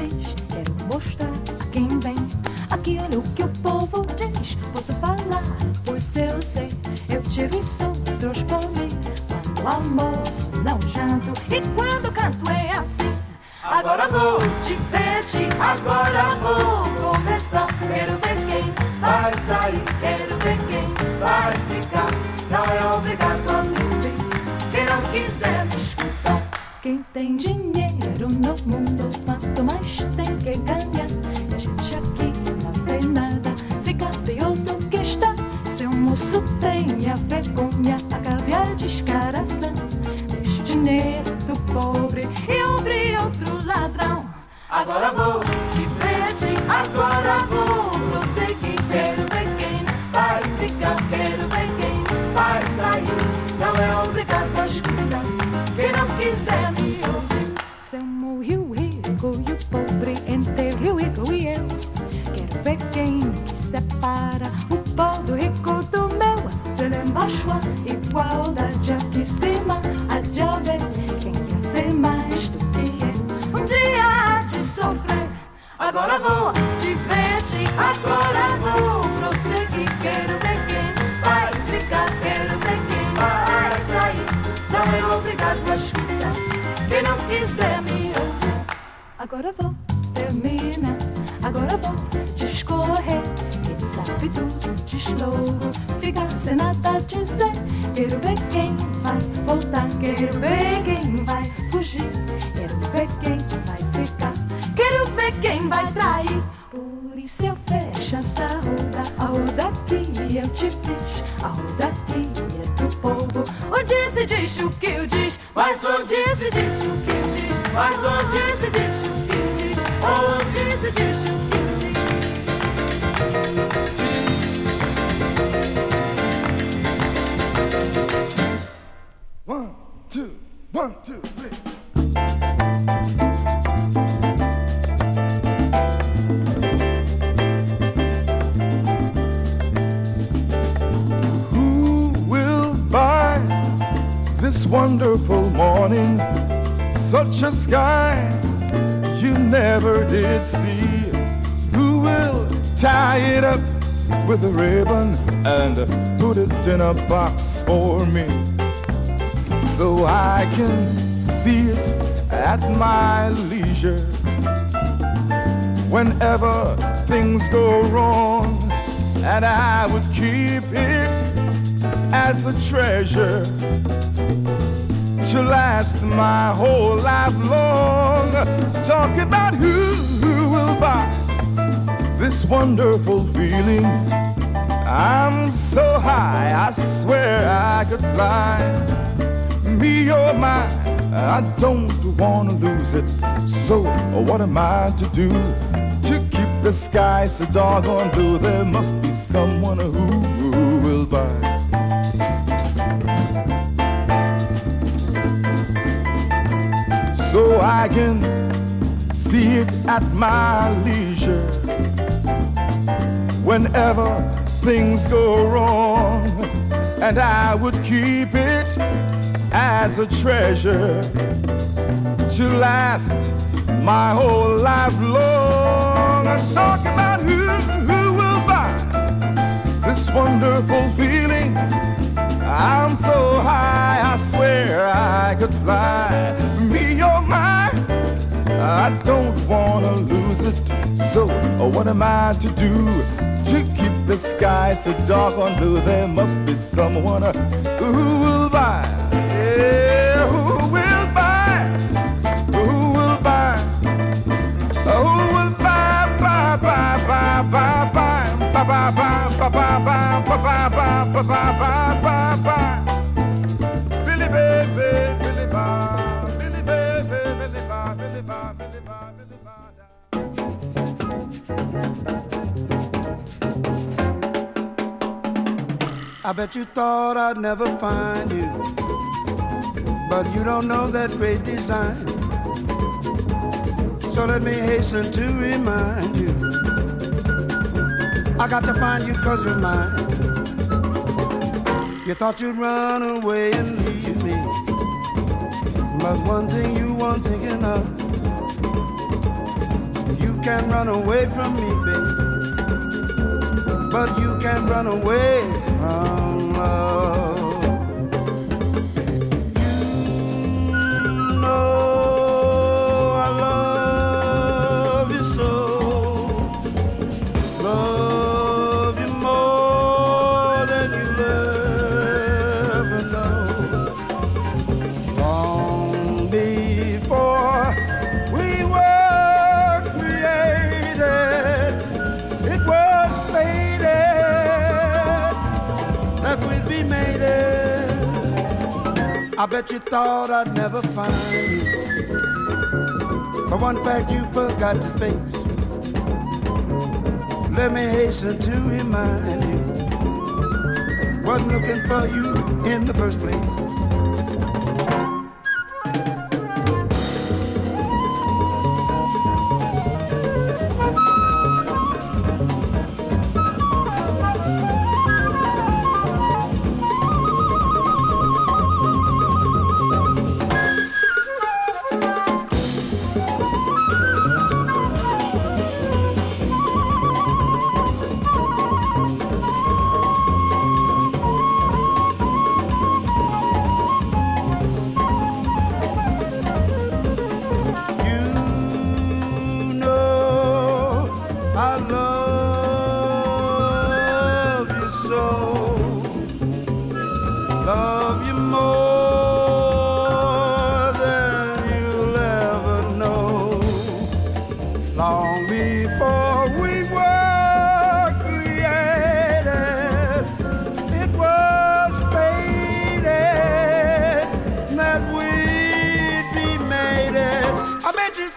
Ateş en boşta Agora vou terminar, agora vou discorrer. Quem sabe tudo deslouro, fica sem nada dizer. Quero ver quem vai voltar, quero ver quem vai fugir. Quero ver quem vai ficar, quero ver quem vai trair. Por isso eu fecho essa roda, a roda aqui eu te fiz. A roda with a ribbon and put it in a box for me? so I can see it at my leisure. Whenever things go wrong, and I would keep it as a treasure to last my whole life long. Talk about who, who will buy this wonderful feeling. I'm so high, I swear I could fly me or mine. I don't wanna lose it. So what am I to do to keep the sky so doggone blue? There must be someone who, who will buy. So I can see it at my leisure. Whenever things go wrong, and I would keep it as a treasure to last my whole life long. I'm talking about who, who will buy this wonderful feeling. I'm so high, I swear I could fly. Me, you're mine. I don't wanna lose it. So, what am I to do the sky so dark on blue? There must be someone uh, who will buy. I bet you thought I'd never find you, but you don't know that great design. So let me hasten to remind you, I got to find you cause you're mine. You thought you'd run away and leave me, But one thing you weren't thinking of, you can't run away from me, baby. But you can't run away from Oh. Love. I bet you thought I'd never find you. But one fact you forgot to face. Let me hasten to remind you. Wasn't looking for you in the first place.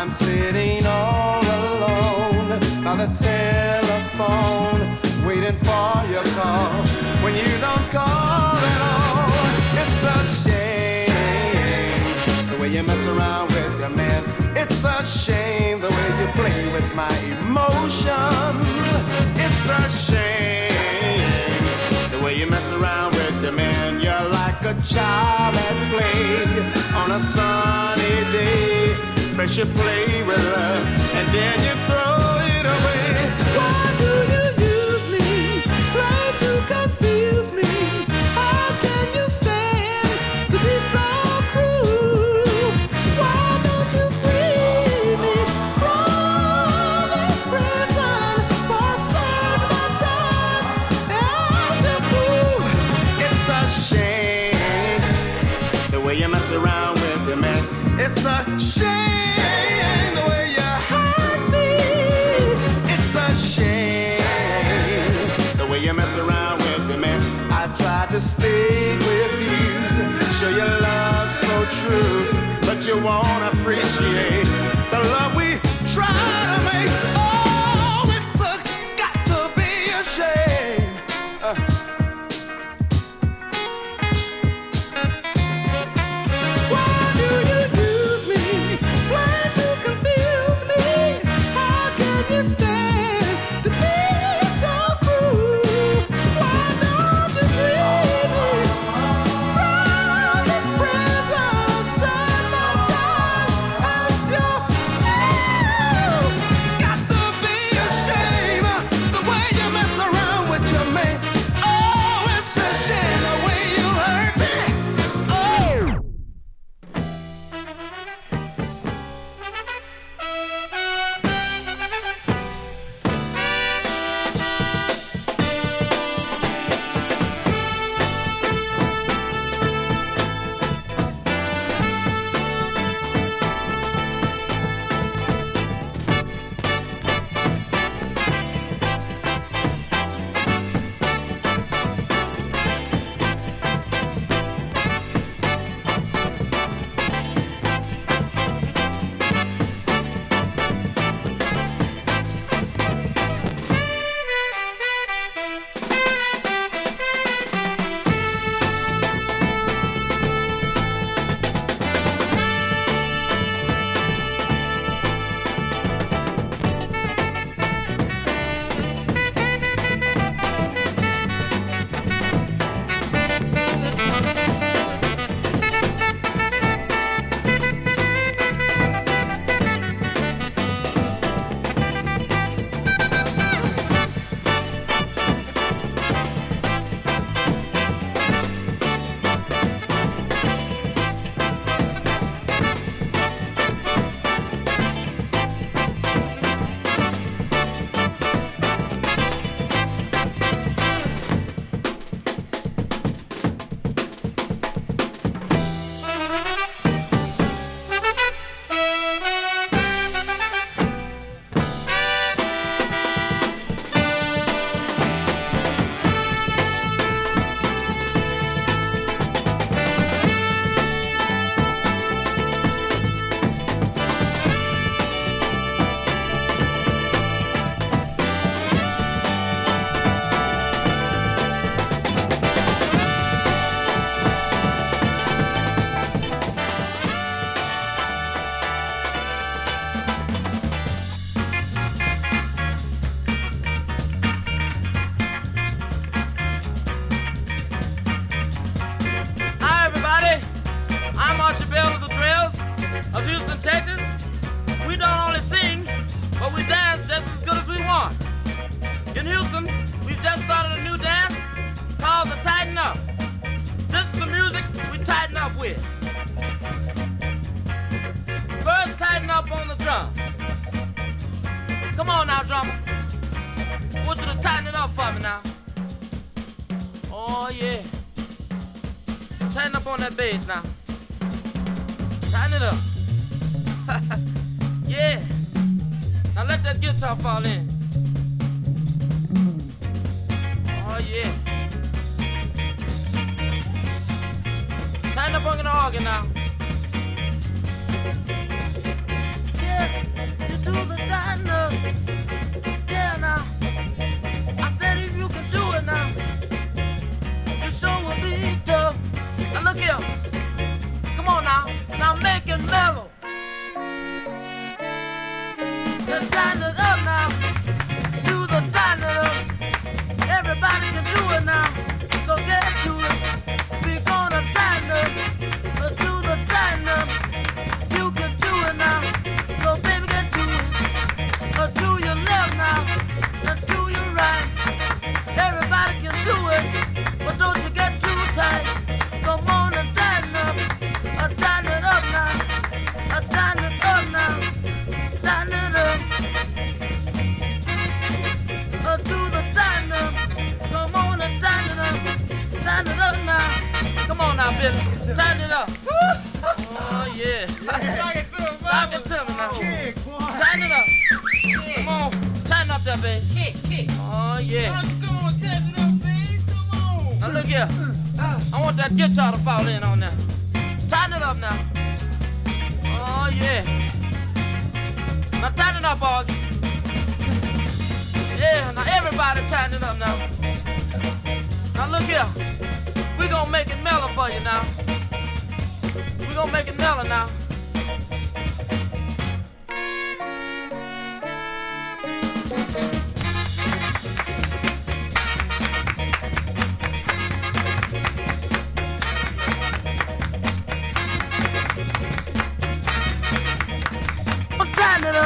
I'm sitting all alone by the telephone, waiting for your call. When you don't call at all, it's a shame the way you mess around with your man. It's a shame the way you play with my emotions. It's a shame the way you mess around with your man. You're like a child at play on a sunny day. First you play with love and then you throw it away. Why do you use me? Try to confuse me. How can you stand to be so cruel? Why don't you free me from this prison for certain time? As a fool, it's a shame the way you mess around with your man. It's a shame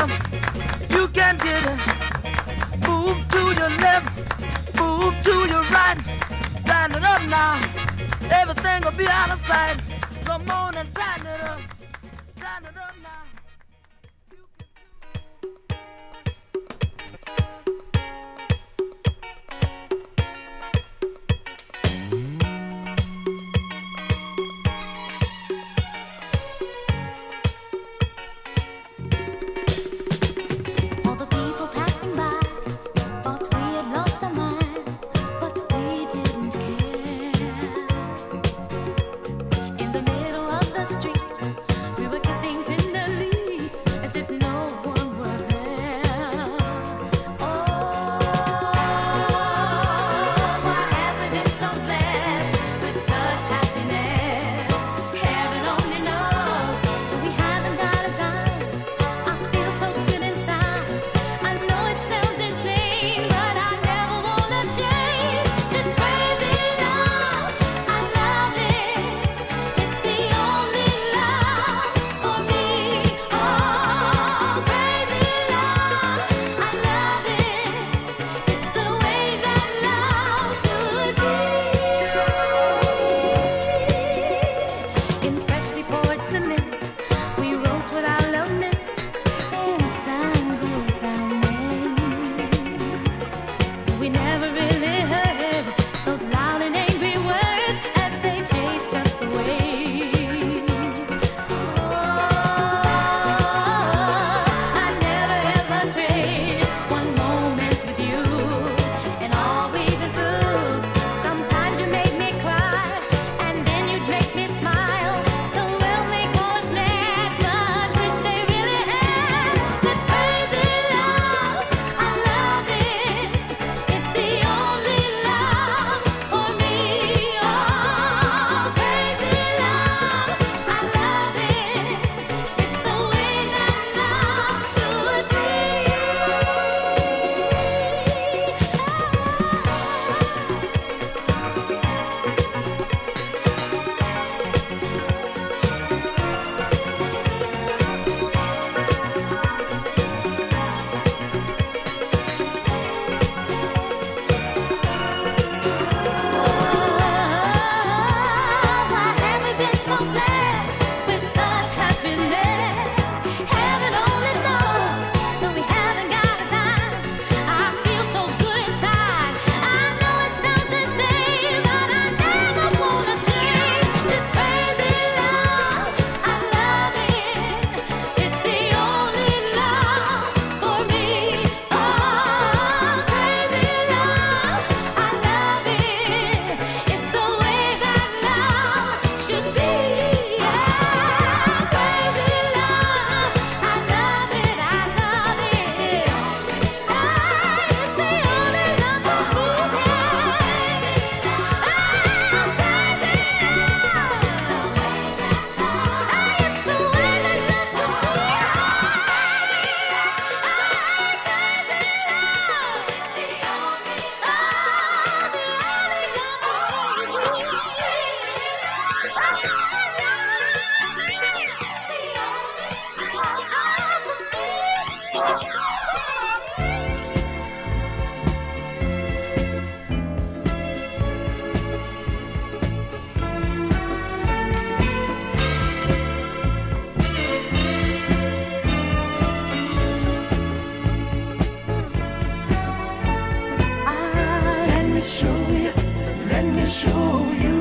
You can get it. Move to your left, move to your right. Tighten it up now. Everything will be out of sight. Come on and tighten it up. Oh. you.